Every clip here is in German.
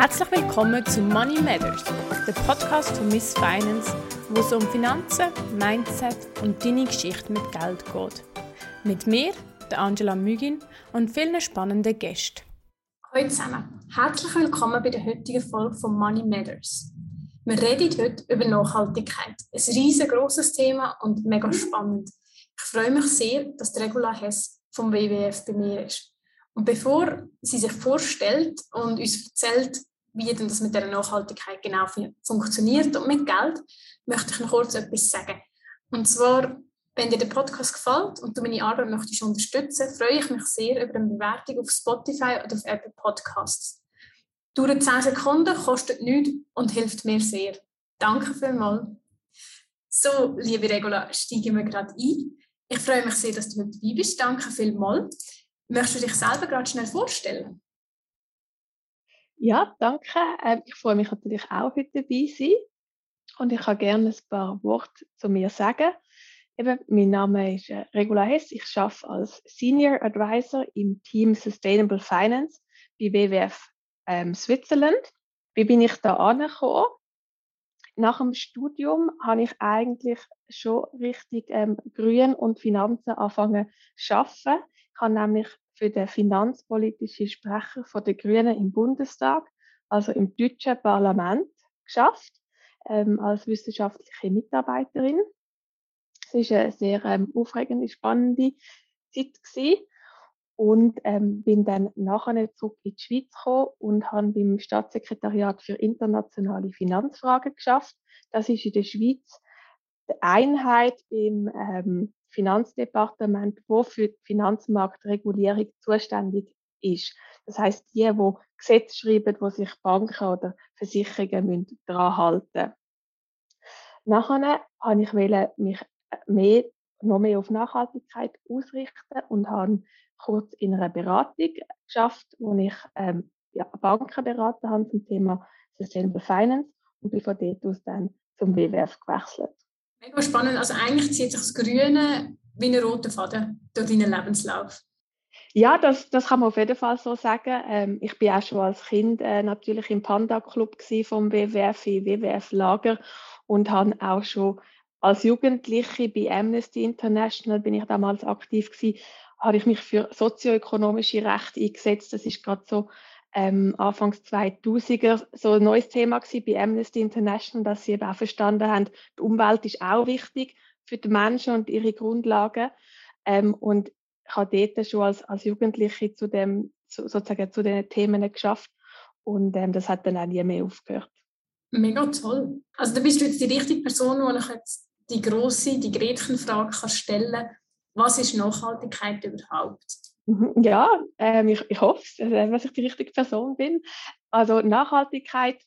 Herzlich willkommen zu Money Matters, der Podcast von Miss Finance, wo es um Finanzen, Mindset und deine Geschichte mit Geld geht. Mit mir, der Angela Mügin und vielen spannenden Gästen. Hallo zusammen, herzlich willkommen bei der heutigen Folge von Money Matters. Wir reden heute über Nachhaltigkeit. Ein riesengroßes Thema und mega spannend. Ich freue mich sehr, dass Regula Hess vom WWF bei mir ist. Und bevor sie sich vorstellt und uns erzählt, wie denn das mit der Nachhaltigkeit genau funktioniert und mit Geld, möchte ich noch kurz etwas sagen. Und zwar, wenn dir der Podcast gefällt und du meine Arbeit möchtest unterstützen, freue ich mich sehr über eine Bewertung auf Spotify oder auf Apple Podcasts. Dauert 10 Sekunden, kostet nichts und hilft mir sehr. Danke vielmals. So, liebe Regula, steigen wir gerade ein. Ich freue mich sehr, dass du heute dabei bist. Danke vielmals. Möchtest du dich selber gerade schnell vorstellen? Ja, danke. Ähm, ich freue mich natürlich auch heute dabei sein. Und ich kann gerne ein paar Worte zu mir sagen. Eben, mein Name ist äh, Regula Hess. Ich arbeite als Senior Advisor im Team Sustainable Finance bei WWF ähm, Switzerland. Wie bin ich da angekommen? Nach dem Studium habe ich eigentlich schon richtig ähm, Grün und Finanzen angefangen zu arbeiten. Ich habe nämlich für den finanzpolitischen Sprecher von der Grünen im Bundestag, also im deutschen Parlament, geschafft ähm, als wissenschaftliche Mitarbeiterin. Es war eine sehr ähm, aufregende, spannende Zeit gewesen. und ähm, bin dann nachher zurück in die Schweiz gekommen und habe beim Staatssekretariat für internationale Finanzfragen geschafft. Das ist in der Schweiz die Einheit beim ähm, Finanzdepartement, wo für die Finanzmarktregulierung zuständig ist. Das heißt, die, wo Gesetze schreiben, wo sich Banken oder Versicherungen müssen daran halten. Nachher habe ich mich mehr, noch mehr auf Nachhaltigkeit ausrichten und habe kurz in einer Beratung geschafft, wo ich ähm, ja, Banken beraten habe zum Thema Sustainable Finance und bin von dort aus dann zum WWF gewechselt. Mega spannend. Also eigentlich zieht sich das Grüne wie ein roter Faden durch deinen Lebenslauf. Ja, das, das kann man auf jeden Fall so sagen. Ähm, ich bin auch schon als Kind äh, natürlich im Panda-Club vom WWF, im WWF-Lager und habe auch schon als Jugendliche bei Amnesty International bin ich damals aktiv gewesen, habe ich mich für sozioökonomische Rechte eingesetzt. Das ist gerade so ähm, Anfangs 2000er so ein neues Thema gewesen bei Amnesty International, dass sie eben auch verstanden haben, die Umwelt ist auch wichtig für die Menschen und ihre Grundlagen. Ähm, und ich habe dort schon als, als Jugendliche zu dem, zu, sozusagen zu den Themen geschafft und ähm, das hat dann auch nie mehr aufgehört. Mega toll. Also da bist du jetzt die richtige Person, die ich jetzt die große, die Gretchenfrage kann stellen Was ist Nachhaltigkeit überhaupt? Ja, ähm, ich, ich hoffe, äh, dass ich die richtige Person bin. Also Nachhaltigkeit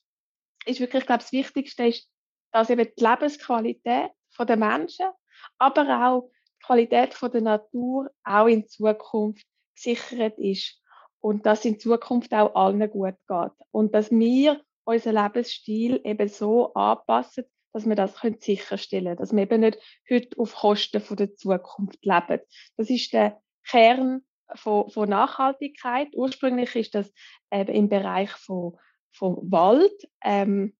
ist wirklich, ich glaube, das Wichtigste ist, dass eben die Lebensqualität der Menschen, aber auch die Qualität der Natur auch in Zukunft gesichert ist und dass in Zukunft auch allen gut geht und dass wir unseren Lebensstil eben so anpassen, dass wir das können sicherstellen können, dass wir eben nicht heute auf Kosten der Zukunft leben. Das ist der Kern von, von Nachhaltigkeit. Ursprünglich ist das eben im Bereich von, von Wald ähm,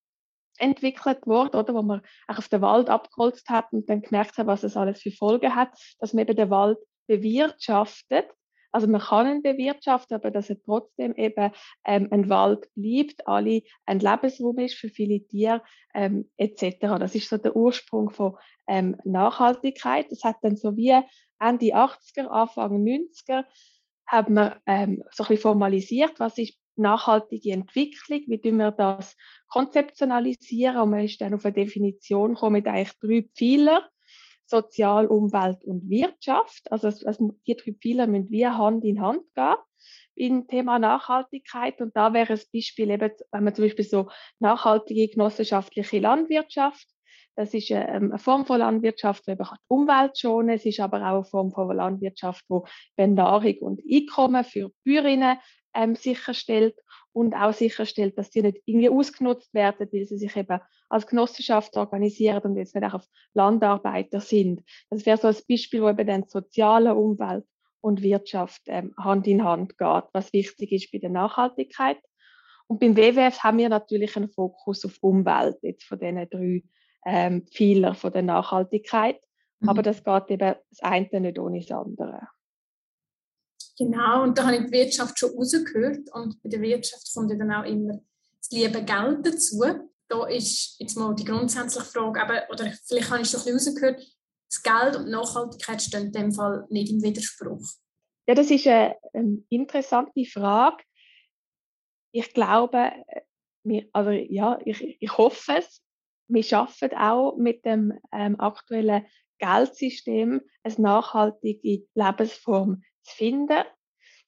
entwickelt worden, oder, wo man auch auf den Wald abgeholzt hat und dann gemerkt hat, was es alles für Folgen hat, dass man eben den Wald bewirtschaftet. Also man kann ihn bewirtschaften, aber dass er trotzdem eben ähm, ein Wald bleibt, alle ein Lebensraum ist für viele Tiere ähm, etc. Das ist so der Ursprung von ähm, Nachhaltigkeit. Das hat dann so wie Ende 80er, Anfang 90er haben wir ähm, so ein bisschen formalisiert, was ist nachhaltige Entwicklung, wie tun wir das konzeptionalisieren und man ist dann auf eine Definition gekommen mit eigentlich drei Pfeiler, Sozial, Umwelt und Wirtschaft. Also, also die drei Pfeiler müssen wie Hand in Hand gehen im Thema Nachhaltigkeit. Und da wäre ein Beispiel eben, wenn man zum Beispiel so nachhaltige genossenschaftliche Landwirtschaft das ist äh, ähm, eine Form von Landwirtschaft, die die Umwelt schonen. Es ist aber auch eine Form von Landwirtschaft, die Nahrung und Einkommen für Bäuerinnen ähm, sicherstellt und auch sicherstellt, dass die nicht irgendwie ausgenutzt werden, weil sie sich eben als Genossenschaft organisieren und jetzt nicht auch auf Landarbeiter sind. Das wäre so ein Beispiel, wo eben dann soziale Umwelt und Wirtschaft ähm, Hand in Hand geht, was wichtig ist bei der Nachhaltigkeit. Und beim WWF haben wir natürlich einen Fokus auf Umwelt, jetzt von diesen drei ähm, Pfeiler von der Nachhaltigkeit. Mhm. Aber das geht eben das eine nicht ohne das andere. Genau, und da habe ich die Wirtschaft schon rausgehört. Und bei der Wirtschaft kommt dann auch immer das liebe Geld dazu. Da ist jetzt mal die grundsätzliche Frage, aber, oder vielleicht habe ich es ein bisschen rausgehört, das Geld und Nachhaltigkeit stehen in dem Fall nicht im Widerspruch. Ja, das ist eine, eine interessante Frage. Ich glaube, wir, also ja, ich, ich hoffe es. Wir schaffen auch mit dem ähm, aktuellen Geldsystem eine nachhaltige Lebensform zu finden.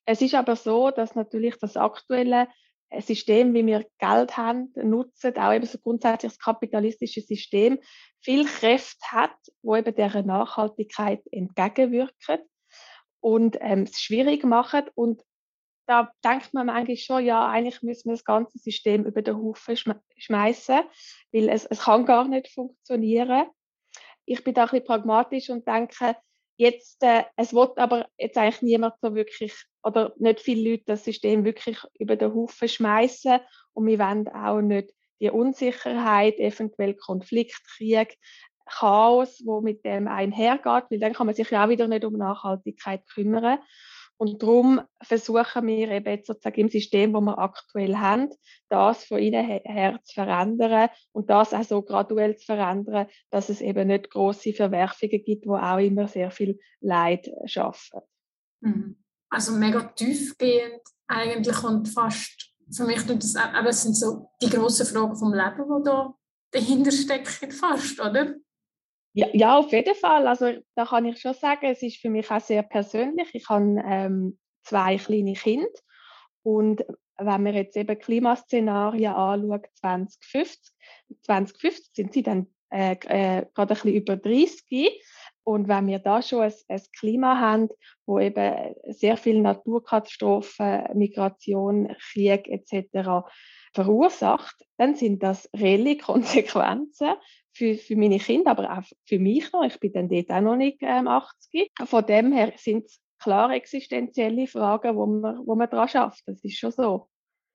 Es ist aber so, dass natürlich das aktuelle äh, System, wie wir Geld haben, nutzen, auch eben so grundsätzlich das kapitalistische System, viel Kräfte hat, wo eben dieser Nachhaltigkeit entgegenwirken und ähm, es schwierig machen. Und da denkt man eigentlich schon, ja, eigentlich müssen wir das ganze System über den Haufen schmeißen, weil es, es kann gar nicht funktionieren. Ich bin da ein bisschen pragmatisch und denke, jetzt, äh, es wird aber jetzt eigentlich niemand so wirklich, oder nicht viele Leute das System wirklich über den Haufen schmeißen und wir wollen auch nicht die Unsicherheit, eventuell Konflikt, Krieg, Chaos, wo mit dem einhergeht, weil dann kann man sich ja auch wieder nicht um Nachhaltigkeit kümmern. Und darum versuchen wir eben sozusagen im System, wo wir aktuell haben, das von innen her zu verändern und das auch so graduell zu verändern, dass es eben nicht große Verwerfungen gibt, wo auch immer sehr viel Leid schaffen. Mhm. Also mega tiefgehend eigentlich und fast für mich tut das aber es sind so die grossen Fragen vom Leben, die da dahinter stecken fast, oder? Ja, ja, auf jeden Fall. Also da kann ich schon sagen, es ist für mich auch sehr persönlich. Ich habe ähm, zwei kleine Kinder und wenn man jetzt eben Klimaszenarien anschaut, 2050, 2050 sind sie dann äh, äh, gerade ein bisschen über 30 und wenn wir da schon ein, ein Klima haben, wo eben sehr viele Naturkatastrophen, Migration, Krieg etc. verursacht, dann sind das reelle Konsequenzen für, für meine Kinder, aber auch für mich noch. Ich bin dann dort auch noch nicht ähm, 80. Von dem her sind es klare existenzielle Fragen, wo man, wo man daran schafft. Das ist schon so.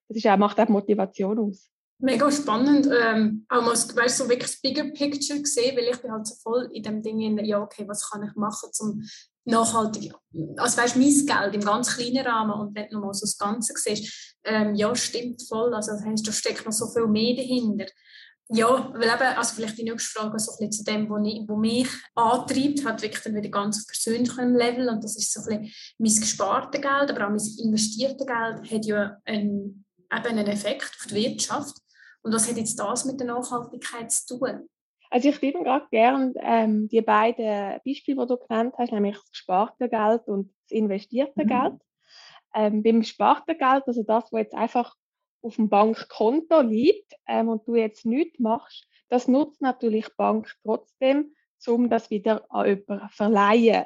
Das ist auch, macht auch Motivation aus. Mega spannend. Ähm, auch mal weißt, so wirklich das Bigger Picture gesehen, weil ich bin halt so voll in dem Ding, in, ja, okay, was kann ich machen, um nachhaltig, also weißt, mein Geld im ganz kleinen Rahmen und wenn du mal so das Ganze siehst, ähm, ja, stimmt voll, also das heißt, da steckt noch so viel mehr dahinter. Ja, weil eben, also vielleicht die nächste Frage so ein bisschen zu dem, was, ich, was mich antreibt, hat wirklich dann wieder ganz auf persönlichem Level und das ist so ein bisschen mein gespartes Geld, aber auch mein investiertes Geld hat ja einen, eben einen Effekt auf die Wirtschaft. Und was hat jetzt das mit der Nachhaltigkeit zu tun? Also ich würde gerade gerne ähm, die beiden Beispiele, die du genannt hast, nämlich das gesparte Geld und das investierte mhm. Geld. Ähm, beim gesparten Geld, also das, was jetzt einfach auf dem Bankkonto liegt ähm, und du jetzt nichts machst, das nutzt natürlich die Bank trotzdem, um das wieder an jemanden zu verleihen.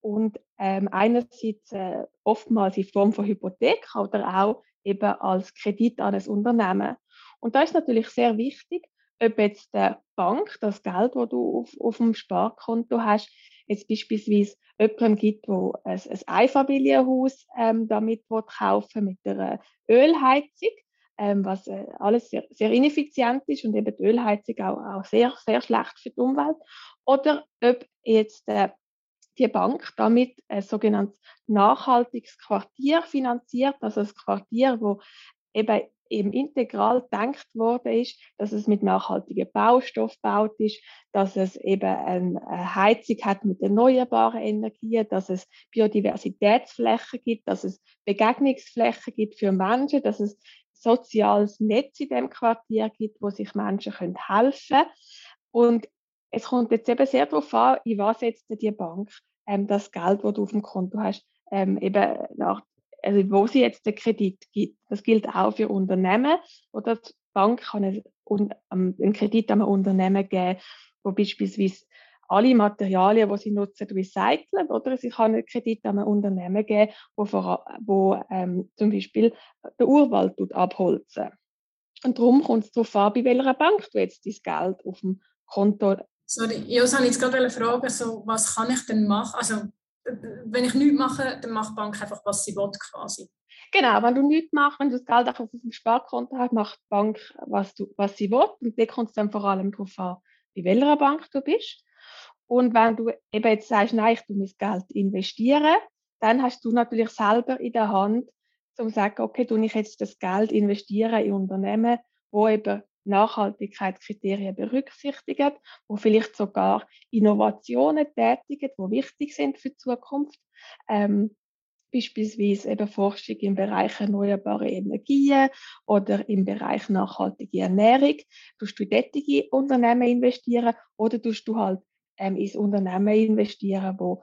Und ähm, einerseits äh, oftmals in Form von Hypothek oder auch eben als Kredit an ein Unternehmen. Und da ist natürlich sehr wichtig, ob jetzt der Bank das Geld, das du auf, auf dem Sparkonto hast, jetzt beispielsweise jemandem gibt, der ein, ein Einfamilienhaus ähm, damit kaufen mit einer Ölheizung, ähm, was äh, alles sehr, sehr ineffizient ist und eben die Ölheizung auch, auch sehr, sehr schlecht für die Umwelt. Oder ob jetzt äh, die Bank damit ein sogenanntes nachhaltiges Quartier finanziert, also ein Quartier, wo eben eben integral gedacht worden ist, dass es mit nachhaltigen Baustoff gebaut ist, dass es eben eine Heizung hat mit erneuerbaren Energien, dass es Biodiversitätsflächen gibt, dass es Begegnungsflächen gibt für Menschen, dass es soziales Netz in dem Quartier gibt, wo sich Menschen können helfen können. Und es kommt jetzt eben sehr darauf an, in was setzt die Bank ähm, das Geld, das du auf dem Konto hast, ähm, eben nach also wo sie jetzt den Kredit gibt. Das gilt auch für Unternehmen. Oder die Bank kann einen Kredit an ein Unternehmen geben, wo beispielsweise alle Materialien, die sie nutzen, recyceln. Oder sie kann einen Kredit an ein Unternehmen geben, wo, vor, wo ähm, zum Beispiel den Urwald abholzen. Und darum kommt es darauf an, bei welcher Bank du jetzt dein Geld auf dem Konto Sorry, ich wollte jetzt gerade fragen, so, was kann ich denn machen? Also wenn ich nichts mache, dann macht die Bank einfach, was sie will, quasi. Genau, wenn du nichts machst, wenn du das Geld auch auf dem Sparkonto hast, macht die Bank, was, du, was sie will. Und da kommt es dann vor allem darauf an, bei welcher Bank du bist. Und wenn du eben jetzt sagst, nein, ich tue mein Geld investieren, dann hast du natürlich selber in der Hand, um zu sagen, okay, tue ich jetzt das Geld investieren in Unternehmen, wo eben Nachhaltigkeitskriterien berücksichtigen, wo vielleicht sogar Innovationen tätigen, die wichtig sind für die Zukunft. Ähm, beispielsweise eben Forschung im Bereich erneuerbare Energien oder im Bereich nachhaltige Ernährung. Tust du solche Unternehmen investieren oder tust du halt ähm, ins Unternehmen investieren, wo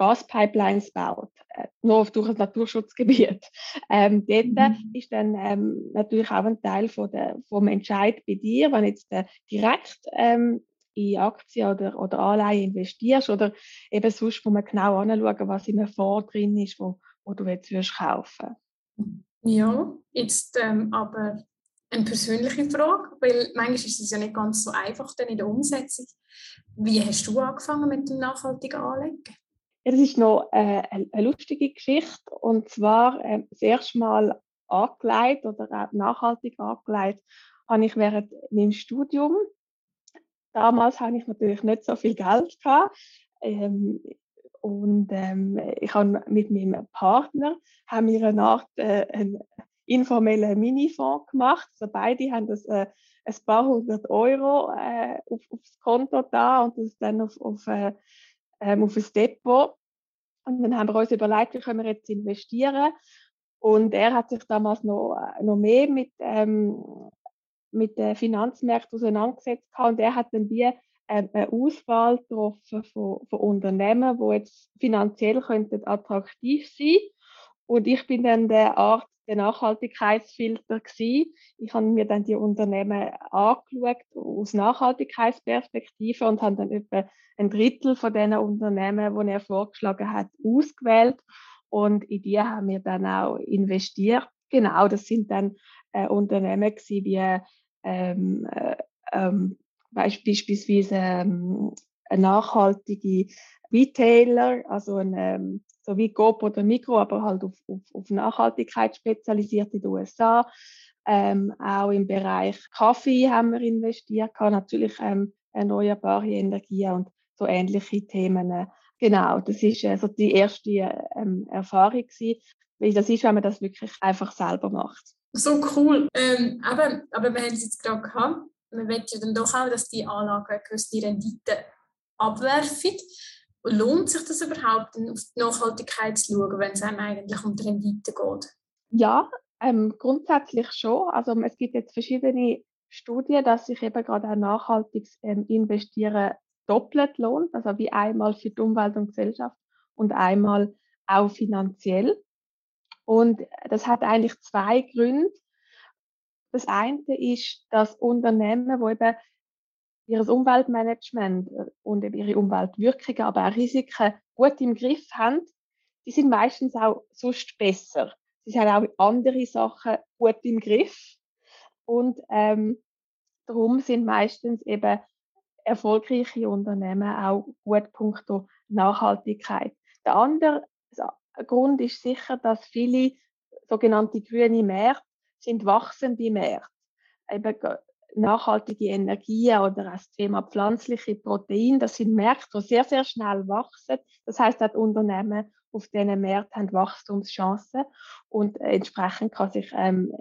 Gaspipelines baut, äh, nur durch ein Naturschutzgebiet. Ähm, dort mhm. ist dann ähm, natürlich auch ein Teil von der, vom Entscheid bei dir, wenn jetzt äh, direkt ähm, in Aktien oder, oder Anleihen investierst oder eben sonst, wo man genau anschauen, was in einem Fonds drin ist, wo, wo du jetzt würdest kaufen. Ja, jetzt ähm, aber eine persönliche Frage, weil manchmal ist es ja nicht ganz so einfach dann in der Umsetzung. Wie hast du angefangen mit dem nachhaltigen Anlegen? Ja, das ist noch äh, eine lustige Geschichte. Und zwar äh, das erste Mal angelegt oder auch nachhaltig angelegt habe ich während meinem Studium. Damals hatte ich natürlich nicht so viel Geld. Gehabt. Ähm, und ähm, ich habe mit meinem Partner haben wir eine Art äh, einen informellen Minifonds gemacht. Also beide haben das, äh, ein paar hundert Euro äh, auf, aufs Konto da und das dann auf, auf äh, ähm, auf ein Depot. Und dann haben wir uns überlegt, wie können wir jetzt investieren. Und er hat sich damals noch, äh, noch mehr mit, ähm, mit den Finanzmärkten auseinandergesetzt. Und er hat dann wie ähm, eine Auswahl getroffen von, von Unternehmen, die jetzt finanziell könnten attraktiv sein Und ich bin dann der Art der Nachhaltigkeitsfilter gewesen. Ich habe mir dann die Unternehmen angeschaut aus Nachhaltigkeitsperspektive und habe dann etwa ein Drittel von den Unternehmen, die er vorgeschlagen hat, ausgewählt und in die haben wir dann auch investiert. Genau, das sind dann äh, Unternehmen gewesen, wie ähm, äh, ähm, beispielsweise ähm, nachhaltige Retailer, also ein ähm, so wie Coop oder Mikro, aber halt auf, auf, auf Nachhaltigkeit spezialisiert in den USA. Ähm, auch im Bereich Kaffee haben wir investiert, natürlich ähm, erneuerbare Energien und so ähnliche Themen. Genau, das ist äh, so die erste ähm, Erfahrung gewesen, weil das ist, wenn man das wirklich einfach selber macht. So cool. Ähm, aber, aber wir haben es jetzt gerade gehabt. Man will ja dann doch auch, dass die Anlagen eine gewisse Rendite abwerfen. Lohnt sich das überhaupt, auf die Nachhaltigkeit zu schauen, wenn es einem eigentlich um die Rendite geht? Ja, ähm, grundsätzlich schon. Also es gibt jetzt verschiedene Studien, dass sich eben gerade ein nachhaltiges ähm, Investieren doppelt lohnt, also wie einmal für die Umwelt und Gesellschaft und einmal auch finanziell. Und das hat eigentlich zwei Gründe. Das eine ist, dass Unternehmen, wo eben ihr Umweltmanagement äh, und ihre Umweltwirkungen, aber auch Risiken gut im Griff haben, die sind meistens auch sonst besser. Sie haben auch andere Sachen gut im Griff. Und ähm, darum sind meistens eben erfolgreiche Unternehmen auch gut punkto Nachhaltigkeit. Der andere Grund ist sicher, dass viele sogenannte grüne Märkte sind wachsende Märkte. Eben nachhaltige Energien oder auch das Thema pflanzliche Proteine, das sind Märkte, die sehr, sehr schnell wachsen. Das heißt, dass Unternehmen auf diesen Märkten haben Wachstumschancen und entsprechend kann sich ähm,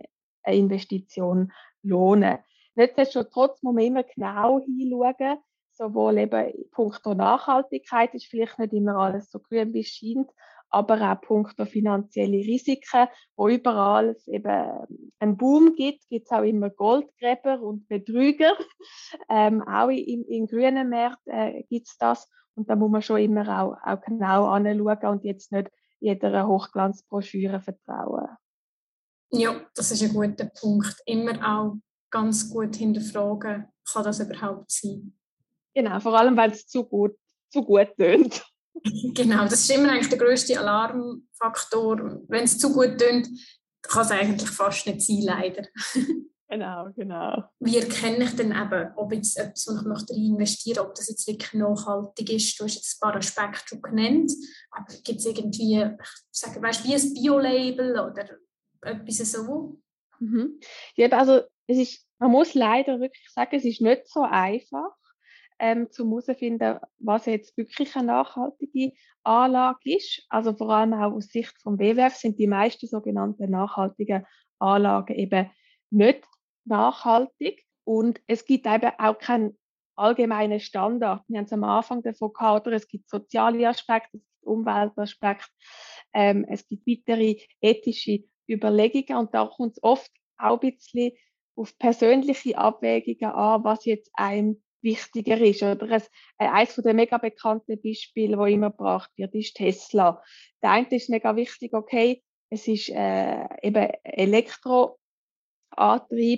eine Investition lohnen. Nichtsdestotrotz muss man immer genau hinschauen, sowohl eben punkto Nachhaltigkeit ist vielleicht nicht immer alles so grün wie es scheint, aber auch punkto finanzielle Risiken, wo überall es eben einen Boom gibt, gibt es auch immer Goldgräber und Betrüger. Ähm, auch in, in grünen Märkten äh, gibt es das und da muss man schon immer auch, auch genau anschauen und jetzt nicht jeder Hochglanzbroschüre vertrauen. Ja, das ist ein guter Punkt. Immer auch ganz gut hinterfragen, kann das überhaupt sein? Genau, vor allem, weil es zu gut, zu gut tönt. Genau, das ist immer eigentlich der größte Alarmfaktor. Wenn es zu gut tönt, kann es eigentlich fast nicht sein, leider. Genau, genau. Wie erkenne ich denn eben, ob jetzt etwas, wo ich möchte investieren ob das jetzt wirklich nachhaltig ist? Du hast jetzt ein paar Aspekte schon genannt, aber gibt es irgendwie, ich sage, weißt, wie ein Bio-Label oder etwas so? Mhm. Ja, also es ist, man muss leider wirklich sagen, es ist nicht so einfach, ähm, zu herausfinden, was jetzt wirklich eine nachhaltige Anlage ist. Also vor allem auch aus Sicht vom WWF sind die meisten sogenannten nachhaltigen Anlagen eben nicht nachhaltig. Und es gibt eben auch keinen allgemeinen Standard. Wir haben es am Anfang davon gehabt, oder? es gibt soziale Aspekte, es gibt Umweltaspekte, ähm, es gibt weitere ethische Überlegungen und da kommt es oft auch ein bisschen auf persönliche Abwägungen an, was jetzt einem wichtiger ist. Oder es, äh, eines der mega bekannten Beispiele, wo immer gebracht wird, ist Tesla. Der eine ist mega wichtig, okay, es ist äh, eben Elektroantrieb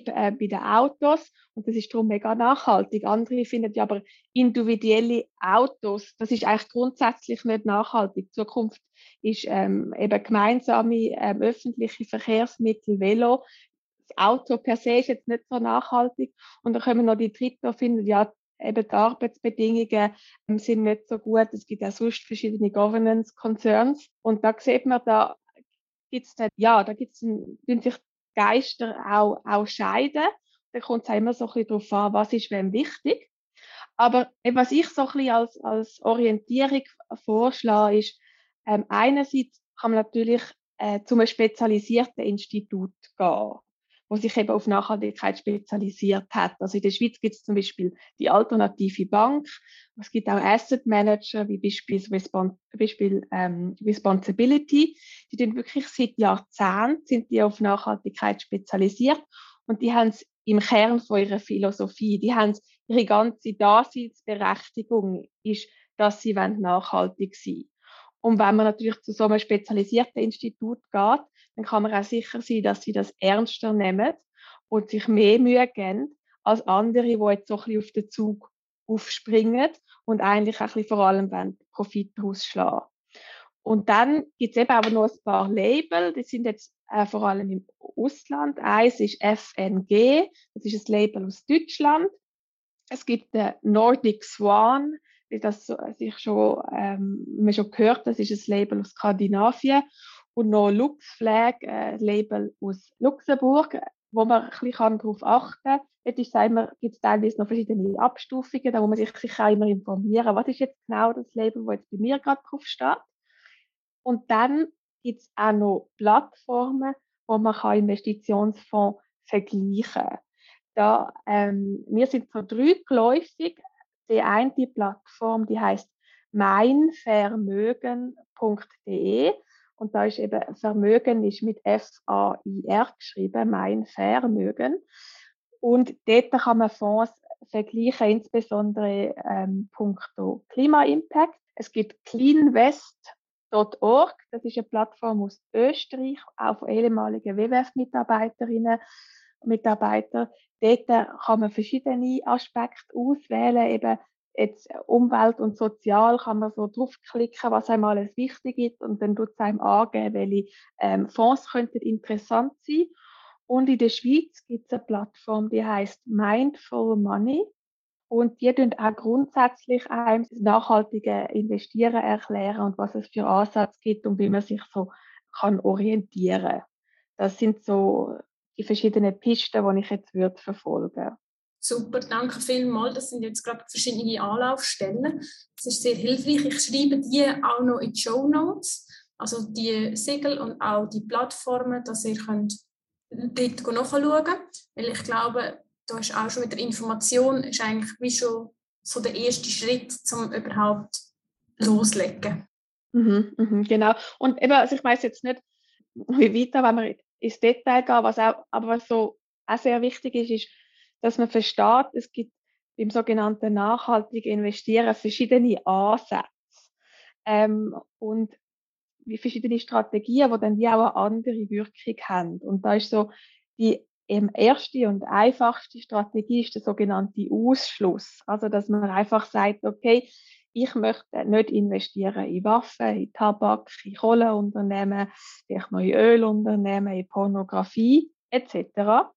äh, bei den Autos und das ist darum mega nachhaltig. Andere finden ja aber individuelle Autos, das ist eigentlich grundsätzlich nicht nachhaltig. Die Zukunft ist ähm, eben gemeinsame ähm, öffentliche Verkehrsmittel, Velo, Auto per se ist jetzt nicht so nachhaltig. Und dann kommen noch die Dritte, finden, ja, eben die Arbeitsbedingungen ähm, sind nicht so gut. Es gibt auch sonst verschiedene Governance Concerns. Und da sieht man, da gibt es ja, da gibt es, sich Geister auch, auch scheiden. Da kommt es immer so ein bisschen darauf an, was ist wem wichtig. Aber was ich so ein bisschen als, als Orientierung vorschlage, ist, ähm, einerseits kann man natürlich äh, zu einem spezialisierten Institut gehen wo sich eben auf Nachhaltigkeit spezialisiert hat. Also in der Schweiz gibt es zum Beispiel die alternative Bank. Es gibt auch Asset Manager wie Beispiel, Beispiel ähm, Responsibility. Die sind wirklich seit Jahrzehnten sind die auf Nachhaltigkeit spezialisiert und die haben es im Kern von ihrer Philosophie. Die haben ihre ganze Daseinsberechtigung ist, dass sie nachhaltig sein wollen. Und wenn man natürlich zu so einem spezialisierten Institut geht, dann kann man auch sicher sein, dass sie das ernster nehmen und sich mehr Mühe geben als andere, die jetzt so ein bisschen auf den Zug aufspringen und eigentlich auch ein bisschen vor allem wollen, Profit rausschlagen. Und dann gibt es eben aber noch ein paar Label, die sind jetzt äh, vor allem im Ausland. Eins ist FNG, das ist ein Label aus Deutschland. Es gibt den Nordic Swan, wie das sich schon, ähm, man schon gehört, das ist ein Label aus Skandinavien und noch Lux Flag, ein Label aus Luxemburg, wo man ein bisschen darauf achten kann. Dort ist gibt es teilweise noch verschiedene Abstufungen, da muss man sich sicher auch immer informieren, was ist jetzt genau das Label, das jetzt bei mir gerade drauf steht. Und dann gibt es auch noch Plattformen, wo man kann Investitionsfonds vergleichen kann. Ähm, wir sind so dreigeläufig die eine Plattform, die heißt meinvermögen.de und da ist eben Vermögen ist mit F-A-I-R geschrieben, mein Vermögen. Und dort kann man Fonds vergleichen, insbesondere ähm, punkto Klima-Impact. Es gibt cleanwest.org, das ist eine Plattform aus Österreich, auch von ehemaligen WWF-Mitarbeiterinnen und Mitarbeitern. Dort kann man verschiedene Aspekte auswählen, eben jetzt Umwelt und Sozial kann man so draufklicken, was einem alles wichtig ist und dann tut es einem angeben, welche ähm, Fonds könnten interessant sein. Und in der Schweiz gibt es eine Plattform, die heißt Mindful Money. Und die tun auch grundsätzlich einem das nachhaltige Investieren erklären und was es für Ansätze gibt und wie man sich so kann orientieren. Das sind so die verschiedenen Pisten, die ich jetzt würde verfolgen Super, danke vielmals. Das sind jetzt gerade verschiedene Anlaufstellen. Das ist sehr hilfreich. Ich schreibe die auch noch in die Show Notes, also die Siegel und auch die Plattformen, dass ihr könnt dort nachschauen könnt. Weil ich glaube, da ist auch schon mit der Information ist eigentlich wie schon so der erste Schritt, um überhaupt loslegen. Mhm, mh, genau. Und eben, also ich weiß jetzt nicht, wie weiter, wenn wir ins Detail gehen, was auch, aber was so auch sehr wichtig ist, ist, dass man versteht, es gibt beim sogenannten nachhaltigen Investieren verschiedene Ansätze ähm, und wie verschiedene Strategien, die dann wie auch eine andere Wirkung haben. Und da ist so die ähm, erste und einfachste Strategie ist der sogenannte Ausschluss. Also, dass man einfach sagt, okay, ich möchte nicht investieren in Waffen, in Tabak, in Kohleunternehmen, vielleicht noch in Ölunternehmen, in Pornografie etc.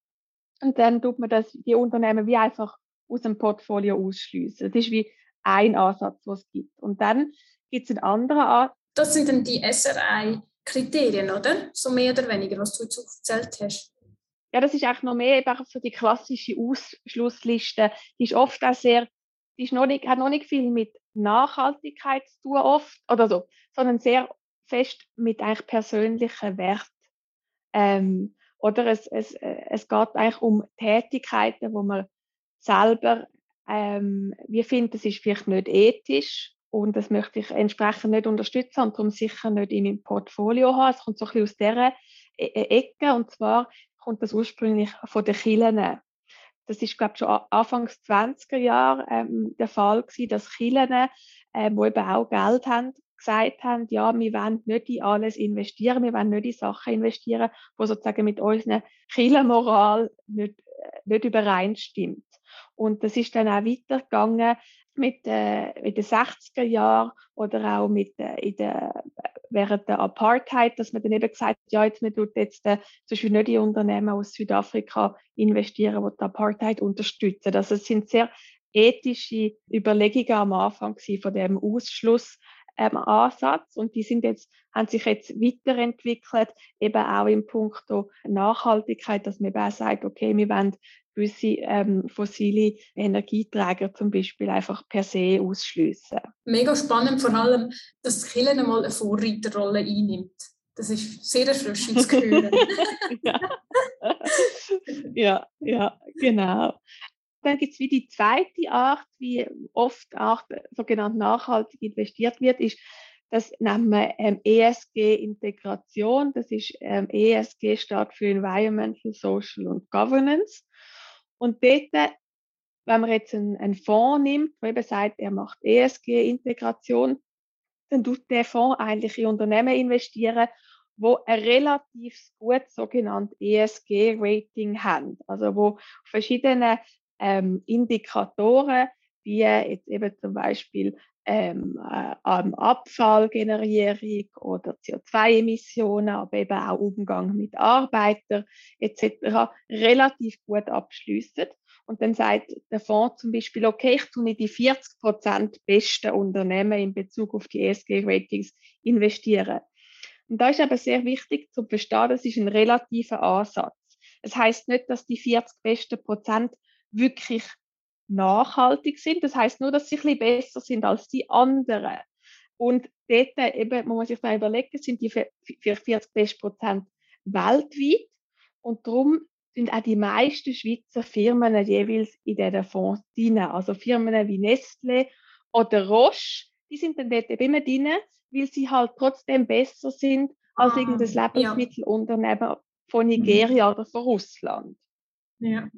Und dann tut man das, die Unternehmen wie einfach aus dem Portfolio ausschließen. Das ist wie ein Ansatz, was es gibt. Und dann gibt es einen anderen Ansatz. Das sind dann die SRI-Kriterien, oder? So mehr oder weniger, was du jetzt aufgezählt hast. Ja, das ist eigentlich noch mehr eben so die klassische Ausschlussliste. Die ist oft auch sehr, die ist noch nicht, hat noch nicht viel mit Nachhaltigkeit zu tun, oft, oder so, sondern sehr fest mit eigentlich persönlichen Wert. Ähm, oder es, es, es geht eigentlich um Tätigkeiten, wo man selber ähm, wir finden, das ist vielleicht nicht ethisch und das möchte ich entsprechend nicht unterstützen und darum sicher nicht in meinem Portfolio haben. Es kommt so ein bisschen aus dieser e-, e-, Ecke und zwar kommt das ursprünglich von den Kirchen. Das ist, glaube ich, schon Anfangs 20er Jahre ähm, der Fall gewesen, dass Kirchen, ähm, wo eben auch Geld haben, gesagt haben, ja, wir wollen nicht in alles investieren, wir wollen nicht in Sachen investieren, die sozusagen mit unserer Kirchenmoral nicht, äh, nicht übereinstimmt. Und das ist dann auch weitergegangen mit, äh, in den 60er Jahren oder auch mit, äh, in der, während der Apartheid, dass man dann eben gesagt hat, ja, jetzt, man tut jetzt äh, zum Beispiel nicht in Unternehmen aus Südafrika investieren, die die Apartheid unterstützen. Also es sind sehr ethische Überlegungen am Anfang von dem Ausschluss ähm, Ansatz und die sind jetzt, haben sich jetzt weiterentwickelt, eben auch im Punkt Nachhaltigkeit, dass man eben auch sagt, okay, wir wollen gewisse ähm, fossile Energieträger zum Beispiel einfach per se ausschliessen. Mega spannend, vor allem, dass Killen einmal eine Vorreiterrolle einnimmt. Das ist sehr erfrischend zu hören. ja. ja, ja, genau. Dann gibt es wie die zweite Art, wie oft auch sogenannt nachhaltig investiert wird, ist, das nennen wir ähm, ESG-Integration. Das ist ähm, ESG steht für Environmental, Social und Governance. Und dort, wenn man jetzt einen, einen Fonds nimmt, der eben sagt, er macht ESG-Integration, dann tut der Fonds eigentlich in Unternehmen investieren, wo ein relativ gut sogenanntes ESG-Rating haben. Also wo verschiedene ähm, Indikatoren, wie jetzt eben zum Beispiel ähm, äh, Abfallgenerierung oder CO2-Emissionen, aber eben auch Umgang mit Arbeitern etc. relativ gut abschliessen. Und dann sagt der Fonds zum Beispiel, okay, ich tue in die 40% besten Unternehmen in Bezug auf die ESG-Ratings investieren. Und da ist aber sehr wichtig zu verstehen, das ist ein relativer Ansatz. Es heißt nicht, dass die 40 besten Prozent wirklich nachhaltig sind. Das heißt nur, dass sie ein bisschen besser sind als die anderen. Und dort eben, muss man sich mal überlegen, sind die 40 best Prozent weltweit. Und darum sind auch die meisten Schweizer Firmen jeweils in diesen Fonds drin. Also Firmen wie Nestle oder Roche, die sind dann dort eben immer drin, weil sie halt trotzdem besser sind als ah, irgendein Lebensmittelunternehmen ja. von Nigeria mhm. oder von Russland. Ja.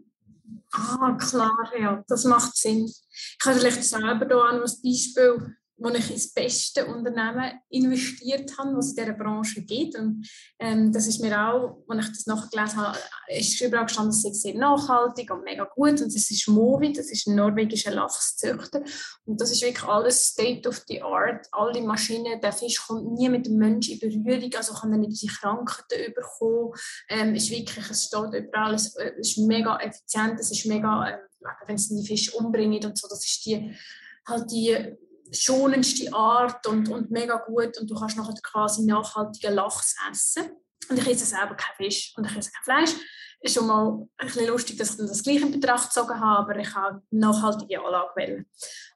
Ah, klar, ja, das macht Sinn. Ich habe vielleicht selber hier ein Beispiel wo ich ins beste Unternehmen investiert habe, was in dieser Branche gibt. Und ähm, das ist mir auch, als ich das nachgelesen habe, ist überall gestanden, es sehr nachhaltig und mega gut. Und das ist Movi, das ist ein norwegischer Lachszüchter. Und das ist wirklich alles State of the Art. Alle Maschinen, der Fisch kommt nie mit dem Menschen in Berührung, also kann er nicht diese Krankheiten überkommen. Ähm, ist wirklich, es steht überall, es ist mega effizient, es ist mega, äh, wenn es die Fische umbringen und so, das ist die halt die schonendste Art und, und mega gut und du kannst nachher quasi nachhaltigen Lachs essen. Und ich esse selber keinen Fisch und ich esse kein Fleisch. Ist schon mal ein bisschen lustig, dass ich dann das gleiche in Betracht gezogen habe, aber ich habe nachhaltige Anlage wählen.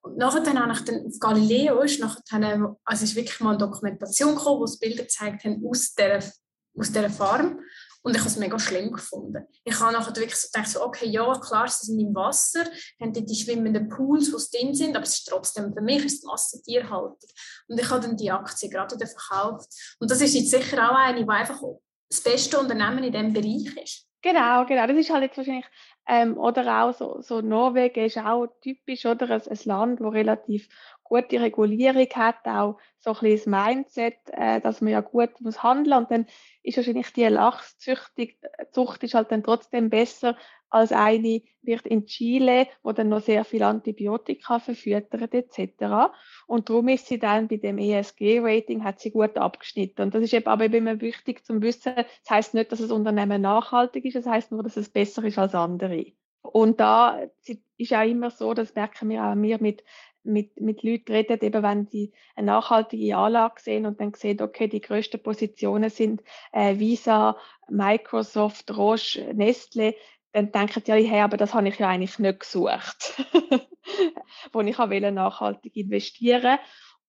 Und nachher dann habe ich dann auf Galileo, ist nachher also ist wirklich mal eine Dokumentation gekommen, wo es Bilder gezeigt haben aus dieser, aus dieser Farm. Und ich habe es mega schlimm gefunden. Ich habe nachher wirklich so gedacht, okay, ja, klar, sie sind im Wasser, haben dort die schwimmenden Pools, die drin sind, aber es ist trotzdem, für mich ist es Massentierhaltung. Und ich habe dann die Aktie gerade wieder verkauft. Und das ist jetzt sicher auch eine, die einfach das beste Unternehmen in diesem Bereich ist. Genau, genau. Das ist halt jetzt wahrscheinlich, ähm, oder auch so, so Norwegen ist auch typisch, oder? Ein, ein Land, das relativ gute Regulierung hat, auch so ein bisschen das Mindset, äh, dass man ja gut muss handeln und dann ist wahrscheinlich die Lachszucht Zucht ist halt dann trotzdem besser als eine wird in Chile, wo dann noch sehr viel Antibiotika verfüttert etc. Und darum ist sie dann bei dem ESG-Rating hat sie gut abgeschnitten. Und das ist eben aber immer wichtig zum Wissen. Das heißt nicht, dass das Unternehmen nachhaltig ist, das heißt nur, dass es besser ist als andere. Und da ist auch immer so, das merken wir auch wir mit mit, mit Leuten reden, eben wenn sie eine nachhaltige Anlage sehen und dann sehen, okay, die größten Positionen sind äh, Visa, Microsoft, Roche, Nestle, dann denken sie, hey, aber das habe ich ja eigentlich nicht gesucht, wo ich auch nachhaltig investieren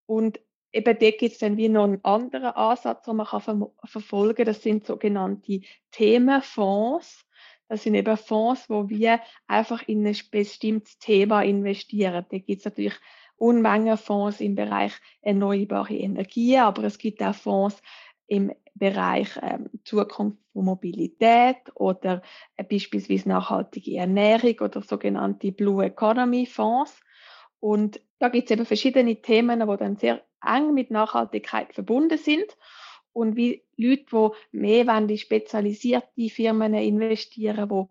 und eben dort gibt es dann wie noch einen anderen Ansatz, den man kann ver verfolgen kann. Das sind sogenannte Themenfonds. Das sind eben Fonds, wo wir einfach in ein bestimmtes Thema investieren. Da gibt es natürlich Unmengen Fonds im Bereich erneuerbare Energie, aber es gibt auch Fonds im Bereich ähm, Zukunft von Mobilität oder äh, beispielsweise nachhaltige Ernährung oder sogenannte Blue Economy Fonds. Und da gibt es eben verschiedene Themen, die dann sehr eng mit Nachhaltigkeit verbunden sind und wie Leute, die mehr in spezialisierte Firmen investieren, die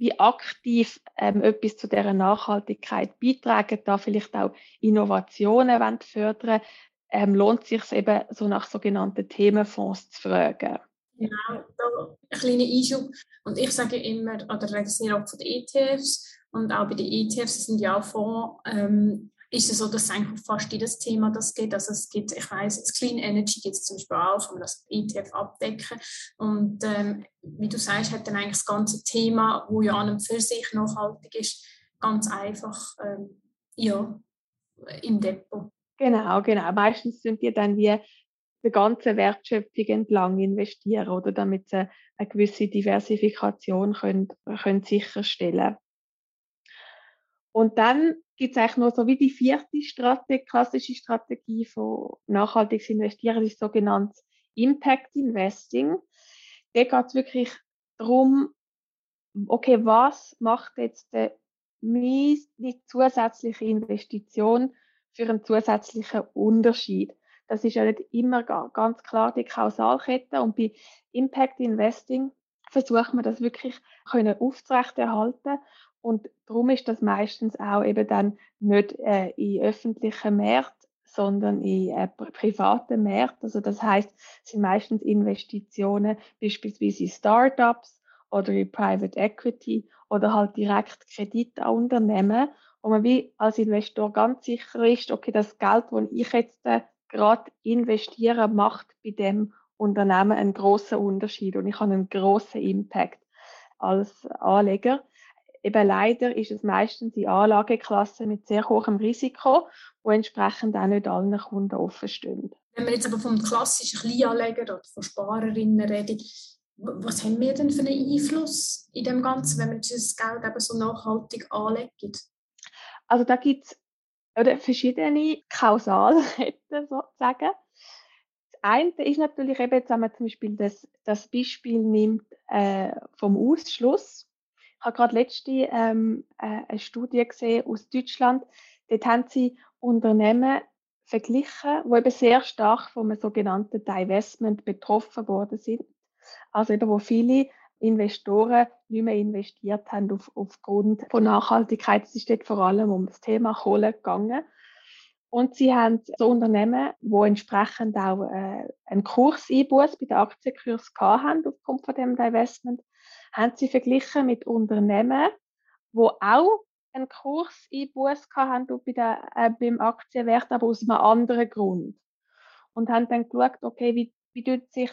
wie aktiv ähm, etwas zu dieser Nachhaltigkeit beitragen, da vielleicht auch Innovationen wollen fördern, ähm, lohnt sich eben so nach sogenannten Themenfonds zu fragen. Genau, da ein kleiner Einschub. Und ich sage immer, oder rede sehr oft von den ETFs, und auch bei den ETFs sind ja auch Fonds ähm, ist es so, dass eigentlich fast jedes Thema das geht. Also es gibt, ich weiß, das Clean Energy gibt es zum Beispiel auch, kann man das ETF abdecken. Und ähm, wie du sagst, hat dann eigentlich das ganze Thema, wo ja an und für sich nachhaltig ist, ganz einfach ähm, ja, im Depot. Genau, genau. Meistens sind die dann wie die ganze Wertschöpfung entlang investieren, oder damit sie eine gewisse Diversifikation können, können sicherstellen Und dann gibt es eigentlich noch so wie die vierte Strategie, klassische Strategie von nachhaltiges Investieren, das sogenannte Impact Investing. Da geht es wirklich darum, okay, was macht jetzt meine zusätzliche Investition für einen zusätzlichen Unterschied? Das ist ja nicht immer ganz klar die Kausalkette und bei Impact Investing versucht man das wirklich können und darum ist das meistens auch eben dann nicht äh, in öffentlichen Märkten, sondern in äh, privaten Märkten. Also das heißt, sind meistens Investitionen beispielsweise in Startups oder in Private Equity oder halt direkt Kredite an Unternehmen, wo man wie als Investor ganz sicher ist, okay, das Geld, das ich jetzt äh, gerade investiere, macht bei dem Unternehmen einen großen Unterschied und ich habe einen großen Impact als Anleger eben leider ist es meistens die Anlageklasse mit sehr hohem Risiko, wo entsprechend auch nicht allen Kunden offen stehen. Wenn wir jetzt aber vom klassischen Kleinanleger oder von Sparerinnen reden, was haben wir denn für einen Einfluss in dem Ganzen, wenn wir dieses Geld eben so nachhaltig anlegen? Also da gibt es verschiedene Kausalketten sozusagen. Das eine ist natürlich eben, wenn man zum Beispiel das, das Beispiel nimmt äh, vom Ausschluss, ich habe gerade letzte ähm, äh, eine Studie gesehen aus Deutschland. Dort haben sie Unternehmen verglichen, die eben sehr stark vom sogenannten Divestment betroffen worden sind. Also eben, wo viele Investoren nicht mehr investiert haben auf, aufgrund von Nachhaltigkeit. Es ist dort vor allem um das Thema Kohle gegangen. Und sie haben so Unternehmen, die entsprechend auch äh, einen Kurseinbuß bei der Aktienkurs haben aufgrund von dem Divestment, haben sie verglichen mit Unternehmen, wo auch einen Kurseinbuß haben bei der, äh, beim Aktienwert, aber aus einem anderen Grund. Und haben dann geschaut, okay, wie, wie tut sich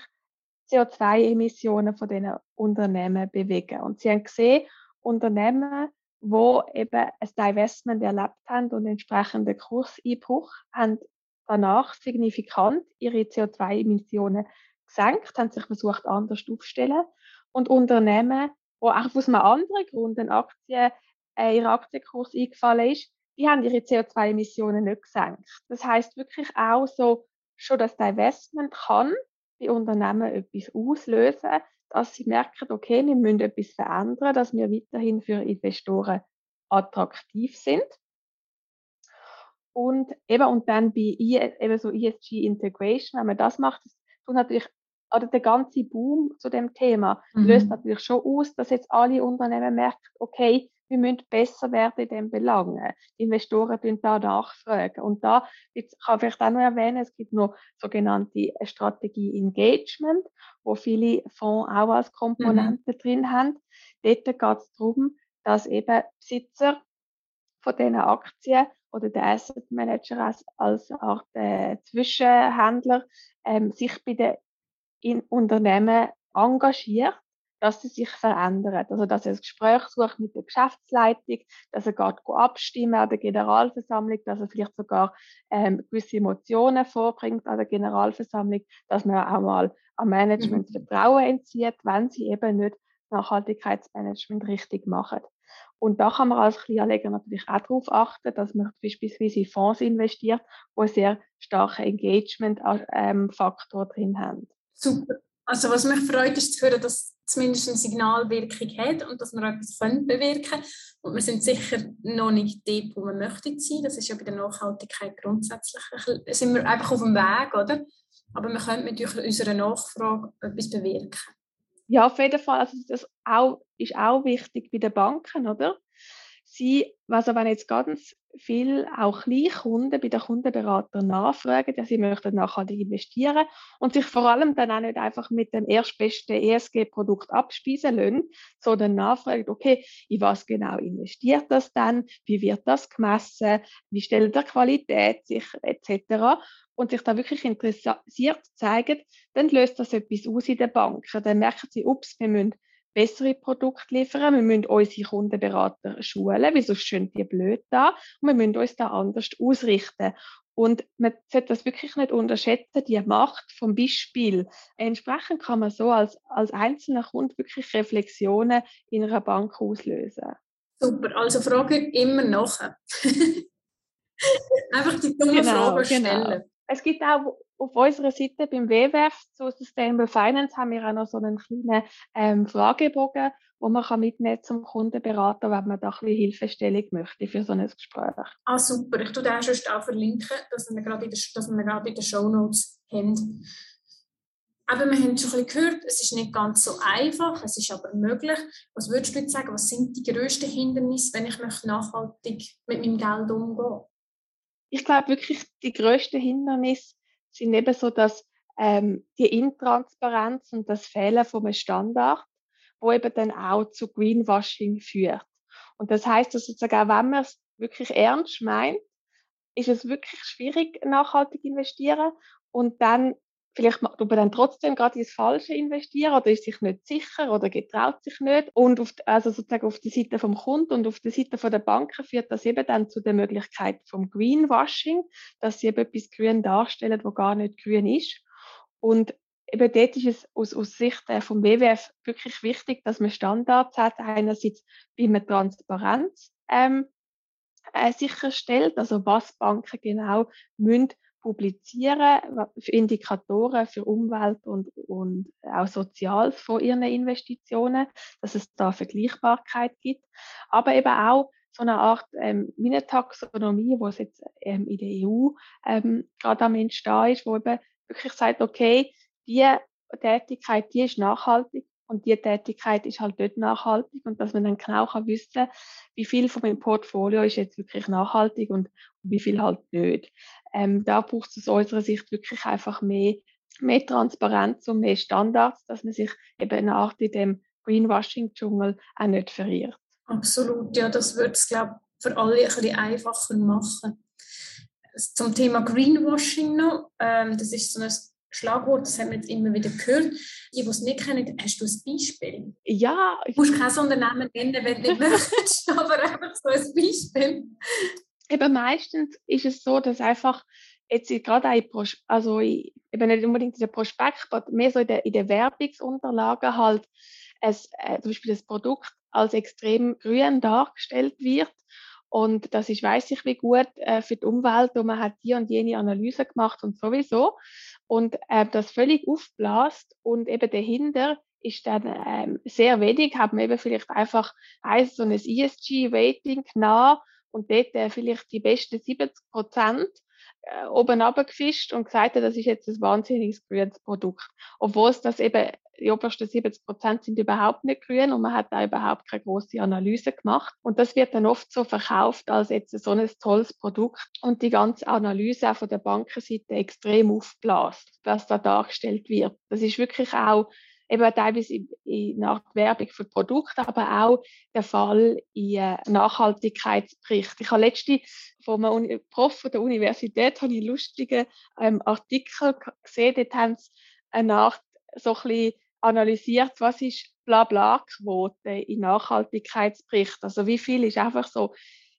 CO2-Emissionen von diesen Unternehmen bewegen. Und sie haben gesehen, Unternehmen, wo eben ein Divestment erlebt haben und entsprechenden Kurseinbruch, haben danach signifikant ihre CO2-Emissionen gesenkt, haben sich versucht, anders aufzustellen und Unternehmen, wo auch aus einem anderen Grund ein Aktie, äh, ihr Aktienkurs eingefallen ist, die haben ihre CO2-Emissionen nicht gesenkt. Das heißt wirklich auch so, schon das Divestment kann bei Unternehmen etwas auslösen, dass sie merken, okay, wir müssen etwas verändern, dass wir weiterhin für Investoren attraktiv sind. Und eben, und dann bei eben so ESG Integration, wenn man das macht, das tut natürlich oder der ganze Boom zu dem Thema mhm. löst natürlich schon aus, dass jetzt alle Unternehmen merken, okay, wir müssen besser werden in dem Belangen. Die Investoren tun da nachfragen. Und da jetzt kann ich vielleicht auch noch erwähnen, es gibt noch sogenannte Strategie Engagement, wo viele Fonds auch als Komponente mhm. drin haben. Dort geht es darum, dass eben Besitzer von diesen Aktien oder der Asset Manager als, als Art äh, Zwischenhändler ähm, sich bei den in Unternehmen engagiert, dass sie sich verändern. Also, dass er ein Gespräch sucht mit der Geschäftsleitung, dass er geht abstimmen an der Generalversammlung, dass er vielleicht sogar ähm, gewisse Emotionen vorbringt an der Generalversammlung, dass man auch mal am Management mhm. Vertrauen entzieht, wenn sie eben nicht Nachhaltigkeitsmanagement richtig machen. Und da kann man als Kleinanleger natürlich auch darauf achten, dass man beispielsweise in Fonds investiert, wo sehr starken Engagement-Faktor ähm, drin haben. Super. Also was mich freut, ist zu hören, dass zumindest eine Signalwirkung hat und dass wir etwas bewirken können. Und wir sind sicher noch nicht dort, wo wir möchten sein. Das ist ja bei der Nachhaltigkeit grundsätzlich. Sind wir einfach auf dem Weg, oder? Aber wir können mit unserer Nachfrage etwas bewirken. Ja, auf jeden Fall. Also das ist auch wichtig bei den Banken, oder? Sie, also wenn jetzt ganz viel auch Kleinkunden bei den Kundenberatern nachfragen, dass sie möchten nachhaltig investieren und sich vor allem dann auch nicht einfach mit dem erstbesten ESG-Produkt abspeisen lassen, sondern nachfragen, okay, in was genau investiert das dann, wie wird das gemessen, wie stellt der Qualität sich? Etc und sich da wirklich interessiert zeigen, dann löst das etwas aus in den Banken. Dann merken sie, ups, wir müssen bessere Produkte liefern, wir müssen unsere Kundenberater schulen, weil sonst schön die blöd da und wir müssen uns da anders ausrichten. Und man sollte das wirklich nicht unterschätzen, die Macht vom Beispiel. Entsprechend kann man so als, als einzelner Kunde wirklich Reflexionen in einer Bank auslösen. Super, also Frage immer nachher. Einfach die dumme genau, Fragen stellen. Genau. Es gibt auch auf unserer Seite beim WWF zu Sustainable Finance haben wir auch noch so einen kleinen ähm, Fragebogen, wo man kann mitnehmen zum Kundenberater, wenn man da ein bisschen Hilfestellung möchte für so ein Gespräch. Ah, super. Ich tue den sonst auch verlinken, dass wir gerade in den Show Notes haben. Aber wir haben schon ein bisschen gehört, es ist nicht ganz so einfach, es ist aber möglich. Was würdest du jetzt sagen, was sind die grössten Hindernisse, wenn ich nachhaltig mit meinem Geld umgehe? Ich glaube wirklich, die grössten Hindernisse sind eben so, dass ähm, die Intransparenz und das Fehlen von einem Standard, wo eben dann auch zu Greenwashing führt. Und das heißt, dass sozusagen wenn man es wirklich ernst meint, ist es wirklich schwierig, nachhaltig investieren und dann vielleicht tut man dann trotzdem gerade ins Falsche investieren oder ist sich nicht sicher oder getraut sich nicht. Und auf, also sozusagen auf der Seite vom Kunden und auf der Seite der Banken führt das eben dann zu der Möglichkeit vom Greenwashing, dass sie eben etwas grün darstellen, wo gar nicht grün ist. Und eben dort ist es aus, aus Sicht vom WWF wirklich wichtig, dass man Standards hat, einerseits wie man Transparenz ähm, äh, sicherstellt, also was Banken genau müssen publizieren für Indikatoren für Umwelt und, und auch Soziales von ihren Investitionen, dass es da Vergleichbarkeit gibt, aber eben auch so eine Art ähm, wie wo es jetzt ähm, in der EU ähm, gerade am Entstehen ist, wo eben wirklich sagt, okay, die Tätigkeit, die ist nachhaltig und die Tätigkeit ist halt dort nachhaltig und dass man dann genau kann wissen, wie viel von meinem Portfolio ist jetzt wirklich nachhaltig und wie viel halt nicht. Ähm, da braucht es aus unserer Sicht wirklich einfach mehr, mehr Transparenz und mehr Standards, dass man sich eben nach dem Greenwashing-Dschungel auch nicht verirrt. Absolut, ja, das würde es, glaube ich, für alle ein bisschen einfacher machen. Zum Thema Greenwashing noch, ähm, das ist so ein Schlagwort, das haben wir jetzt immer wieder gehört. Die, die es nicht kennen, hast du ein Beispiel? Ja. Du musst kein Unternehmen nennen, wenn du nicht möchtest, aber einfach so ein Beispiel. Eben meistens ist es so, dass einfach jetzt gerade auch also eben nicht unbedingt in der Prospekt, aber mehr so in der, in der Werbungsunterlagen halt es, äh, zum Beispiel das Produkt als extrem grün dargestellt wird und das ist, weiß ich wie gut, äh, für die Umwelt und man hat die und jene Analyse gemacht und sowieso. Und äh, das völlig aufblasst und eben dahinter ist dann ähm, sehr wenig, haben eben vielleicht einfach ein so ein ESG-Rating nah und dort äh, vielleicht die besten 70 Prozent äh, oben gefischt und gesagt das ist jetzt ein wahnsinniges grünes Produkt. Obwohl es das eben, die obersten 70 Prozent sind überhaupt nicht grün und man hat da überhaupt keine große Analyse gemacht. Und das wird dann oft so verkauft als jetzt so ein tolles Produkt und die ganze Analyse auch von der Bankenseite extrem aufblasst, was da dargestellt wird. Das ist wirklich auch eben teilweise in der Werbung für Produkte, aber auch der Fall in äh, Nachhaltigkeitsbericht. Ich habe letzte von einem Prof von der Universität habe ich einen lustigen ähm, Artikel gesehen, dort haben sie eine Art so ein bisschen analysiert, was ist Blabla-Quote in Nachhaltigkeitsbericht. Also wie viel ist einfach so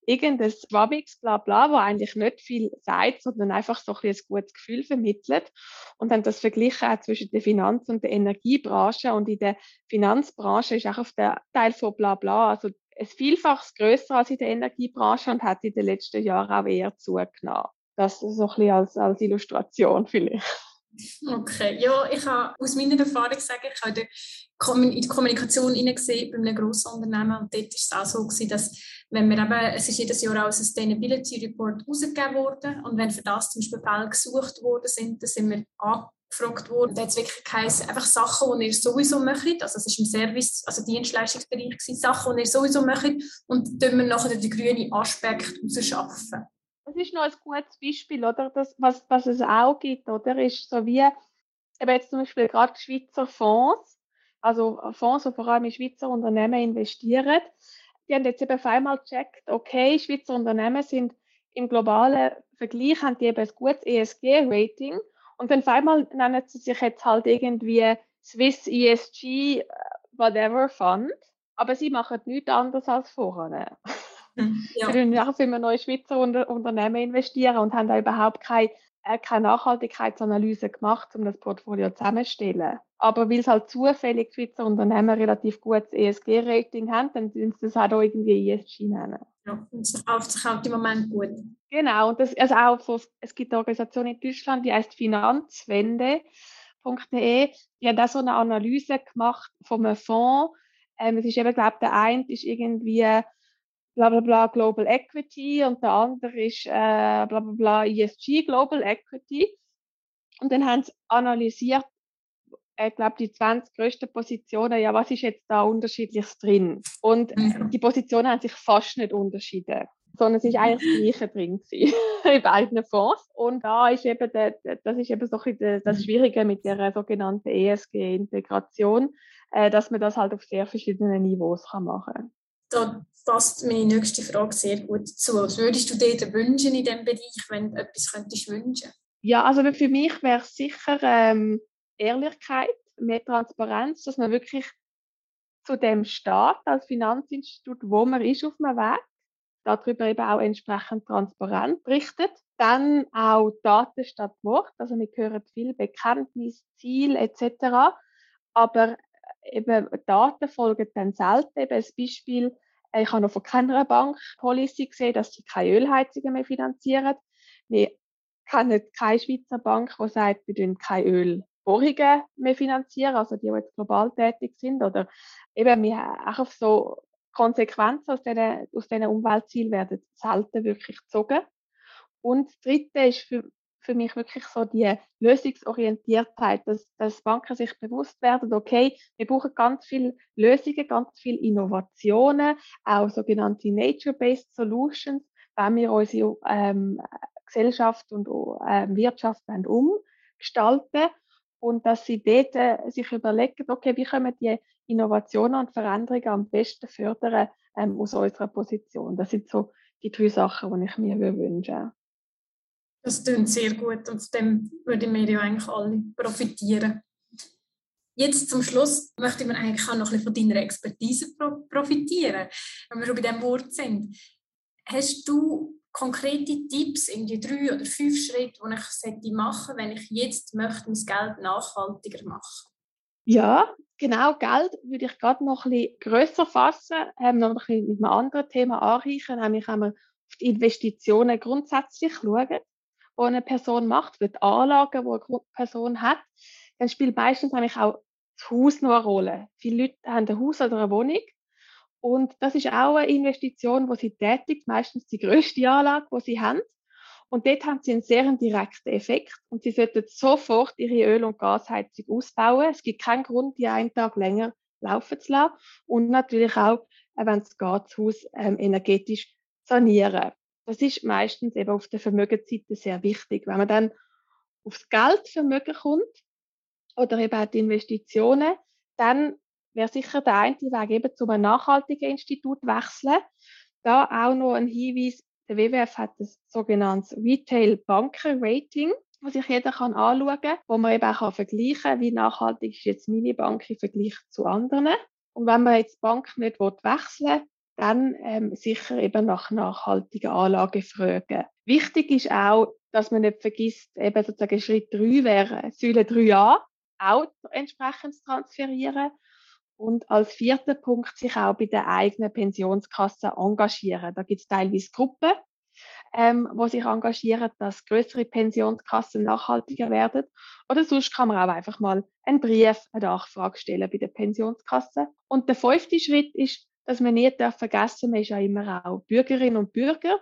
irgendein Schwabbiges Blabla, wo eigentlich nicht viel sagt, sondern einfach so ein, ein gutes Gefühl vermittelt. Und dann das Vergleichen auch zwischen der Finanz- und der Energiebranche. Und in der Finanzbranche ist auch auf der Teil von Blabla, also ein Vielfaches größer als in der Energiebranche und hat in den letzten Jahren auch eher zugenommen. Das so ein bisschen als, als Illustration vielleicht. Okay, ja, ich habe aus meiner Erfahrung sagen, ich habe in die Kommunikation hineingesehen bei einem grossen Unternehmen und dort war es auch so, gewesen, dass wenn wir eben, es ist jedes Jahr auch ein Sustainability Report rausgegeben worden und wenn für das zum Beispiel Fälle gesucht worden sind, dann sind wir angefragt worden. Da hat es wirklich geheißen, einfach Sachen, die ihr sowieso möchtet, also es ist im Service, also Dienstleistungsbereich gewesen, Sachen, die ihr sowieso möchtet und dann wir nachher den grünen Aspekt rausschaffen. Das ist noch ein gutes Beispiel, oder? Das, was, was es auch gibt, oder? Ist so wie, eben jetzt zum Beispiel gerade Schweizer Fonds, also Fonds, die vor allem in Schweizer Unternehmen investieren, die haben jetzt eben auf einmal gecheckt, okay, Schweizer Unternehmen sind im globalen Vergleich, haben die eben ein gutes ESG-Rating und dann auf einmal nennen sie sich jetzt halt irgendwie Swiss ESG whatever Fund, aber sie machen nichts anderes als vorher. Ja. Wir müssen auch immer neue Schweizer Unter Unternehmen investieren und haben da überhaupt keine, äh, keine Nachhaltigkeitsanalyse gemacht, um das Portfolio zusammenzustellen. Aber weil es halt zufällig Schweizer Unternehmen relativ gutes ESG-Rating haben, dann sind sie das auch da irgendwie ESG nennen. Ja, und es verkauft sich halt im Moment gut. Genau, und das, also auch von, es gibt eine Organisation in Deutschland, die heißt Finanzwende.de. Die haben da so eine Analyse gemacht von einem Fonds. Ähm, es ist eben, glaube ich, der eine ist irgendwie bla bla bla Global Equity und der andere ist äh, bla bla bla ESG Global Equity. Und dann haben sie analysiert, ich glaube, die 20 größten Positionen, ja, was ist jetzt da unterschiedliches drin? Und mhm. die Positionen haben sich fast nicht unterschieden, sondern es ist eigentlich das Gleiche drin gewesen, in beiden Fonds. Und da ist eben, der, das ist eben so ein das Schwierige mit der sogenannten ESG-Integration, äh, dass man das halt auf sehr verschiedenen Niveaus kann machen kann passt meine nächste Frage sehr gut zu. Was würdest du dir wünschen in diesem Bereich, wenn du etwas könntest wünschen? Ja, also für mich wäre es sicher ähm, Ehrlichkeit, mehr Transparenz, dass man wirklich zu dem Staat als Finanzinstitut, wo man ist auf dem Weg, darüber eben auch entsprechend transparent berichtet. Dann auch Daten statt Wort, also wir hören viel Bekenntnis, Ziel etc. Aber eben Daten folgen dann selten. Eben ein Beispiel, äh, ich habe noch von keiner Bank Policy gesehen, dass sie keine Ölheizungen mehr finanzieren. Wir kennen keine Schweizer Bank, die sagt, wir finanzieren keine Ölbohrungen mehr finanzieren, also die, die jetzt global tätig sind. Oder eben, wir auch so Konsequenzen aus diesen, aus diesen Umweltzielen werden selten wirklich gezogen. Und das Dritte ist für, für mich wirklich so die Lösungsorientiertheit, dass, dass Banken sich bewusst werden, okay, wir brauchen ganz viele Lösungen, ganz viele Innovationen, auch sogenannte Nature-Based Solutions, wenn wir unsere ähm, Gesellschaft und ähm, Wirtschaft umgestalten und dass sie dort äh, sich überlegen, okay, wie können wir die Innovationen und Veränderungen am besten fördern ähm, aus unserer Position. Das sind so die drei Sachen, die ich mir wünsche. Das klingt sehr gut und von dem würden wir ja eigentlich alle profitieren. Jetzt zum Schluss möchte ich eigentlich auch noch ein bisschen von deiner Expertise profitieren, wenn wir schon bei diesem Wort sind. Hast du konkrete Tipps, irgendwie drei oder fünf Schritte, die ich machen sollte, wenn ich jetzt möchte, mein Geld nachhaltiger machen Ja, genau, Geld würde ich gerade noch ein bisschen grösser fassen, ähm, noch ein bisschen mit einem anderen Thema anreichen, nämlich wenn wir auf die Investitionen grundsätzlich schauen die eine Person macht, für die Anlagen, die eine Person hat, dann spielt meistens eigentlich auch das Haus noch eine Rolle. Viele Leute haben ein Haus oder eine Wohnung und das ist auch eine Investition, die sie tätigt, meistens die größte Anlage, die sie haben. Und dort haben sie einen sehr direkten Effekt und sie sollten sofort ihre Öl- und Gasheizung ausbauen. Es gibt keinen Grund, die einen Tag länger laufen zu lassen. Und natürlich auch, äh, wenn es geht, das Haus ähm, energetisch sanieren. Das ist meistens eben auf der Vermögensseite sehr wichtig. Wenn man dann aufs Geldvermögen kommt oder eben auch die Investitionen, dann wäre sicher der eine Weg eben zu einem nachhaltigen Institut wechseln. Da auch noch ein Hinweis, der WWF hat das sogenannte Retail Banker Rating, was sich jeder kann anschauen kann, wo man eben auch vergleichen kann, wie nachhaltig ist jetzt meine Bank im Vergleich zu anderen. Und wenn man jetzt die Bank nicht wechseln will, dann ähm, sicher eben nach nachhaltigen Anlagen fragen. Wichtig ist auch, dass man nicht vergisst, eben sozusagen Schritt 3 wäre, Säule 3a, auch entsprechend transferieren. Und als vierter Punkt sich auch bei der eigenen Pensionskasse engagieren. Da gibt es teilweise Gruppen, ähm, wo sich engagieren, dass größere Pensionskassen nachhaltiger werden. Oder sonst kann man auch einfach mal einen Brief, eine Nachfrage stellen bei der Pensionskasse. Und der fünfte Schritt ist, dass man nie darf vergessen, man ist ja immer auch Bürgerin und Bürger.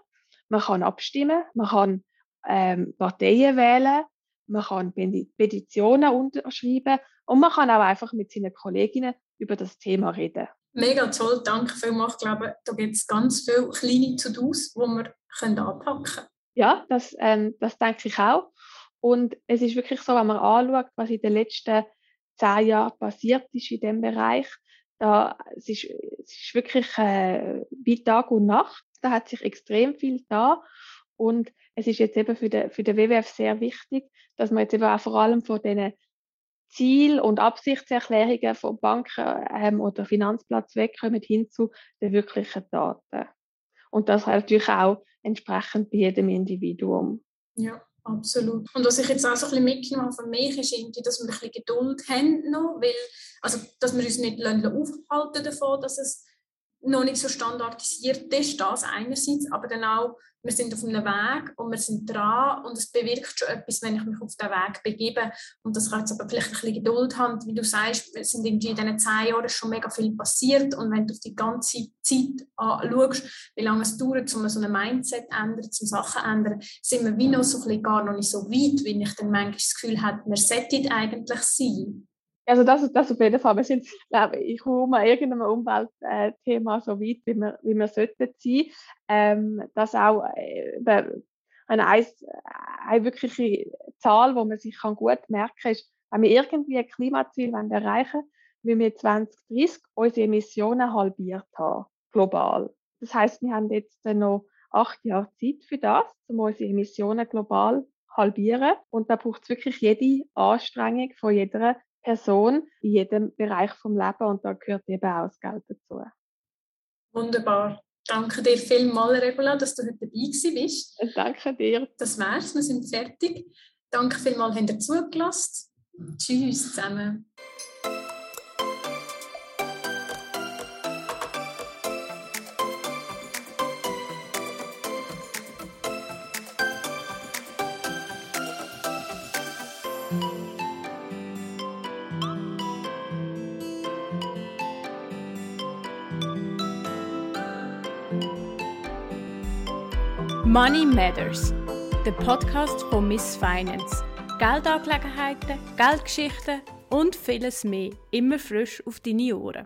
Man kann abstimmen, man kann ähm, Parteien wählen, man kann Petitionen unterschreiben und man kann auch einfach mit seinen Kolleginnen über das Thema reden. Mega toll, danke vielmals. Ich glaube, da gibt es ganz viele kleine To-Dos, die wir können anpacken können. Ja, das, ähm, das denke ich auch. Und es ist wirklich so, wenn man anschaut, was in den letzten zehn Jahren passiert ist in diesem Bereich, da, es, ist, es ist wirklich äh, wie Tag und Nacht. Da hat sich extrem viel da. Und es ist jetzt eben für den, für den WWF sehr wichtig, dass man jetzt eben auch vor allem von diesen Ziel- und Absichtserklärungen von Banken ähm, oder Finanzplatz wegkommen hin zu den wirklichen Daten. Und das halt natürlich auch entsprechend bei jedem Individuum. Ja, absolut. Und was ich jetzt auch so ein bisschen mitgenommen habe von mich, ist dass wir ein bisschen Geduld haben noch, weil, also, dass wir uns nicht aufhalten davon, dass es noch nicht so standardisiert ist, das einerseits, aber dann auch, wir sind auf einem Weg und wir sind dran und es bewirkt schon etwas, wenn ich mich auf den Weg begebe und das kann jetzt aber vielleicht ein bisschen Geduld haben, wie du sagst, es sind irgendwie in diesen zehn Jahren schon mega viel passiert und wenn du auf die ganze Zeit anschaust, wie lange es dauert, um so ein Mindset zu ändern, um Sachen zu ändern, sind wir wie noch so ein bisschen gar noch nicht so weit, wie ich dann manchmal das Gefühl habe, wir sollten eigentlich sein. Also das, das auf jeden Fall. Wir sind, glaube ich, kaum an irgendeinem Umweltthema so weit, wie wir, wie wir sollten sein. Ähm, das auch äh, eine, eine wirkliche Zahl, wo man sich kann gut merken kann, ist, wenn wir irgendwie ein Klimaziel erreichen wollen, wie wir 2030 unsere Emissionen halbiert haben, global. Das heißt, wir haben jetzt noch acht Jahre Zeit für das, um unsere Emissionen global halbieren. Und da braucht es wirklich jede Anstrengung von jeder Person in jedem Bereich vom Leben und da gehört eben auch das Geld dazu. Wunderbar. Danke dir vielmals, Regula, dass du heute dabei bist. Danke dir. Das wär's, wir sind fertig. Danke vielmals, habt ihr zugelassen. Tschüss zusammen. Money Matters, der Podcast von Miss Finance. Geldangelegenheiten, Geldgeschichten und vieles mehr immer frisch auf deine Ohren.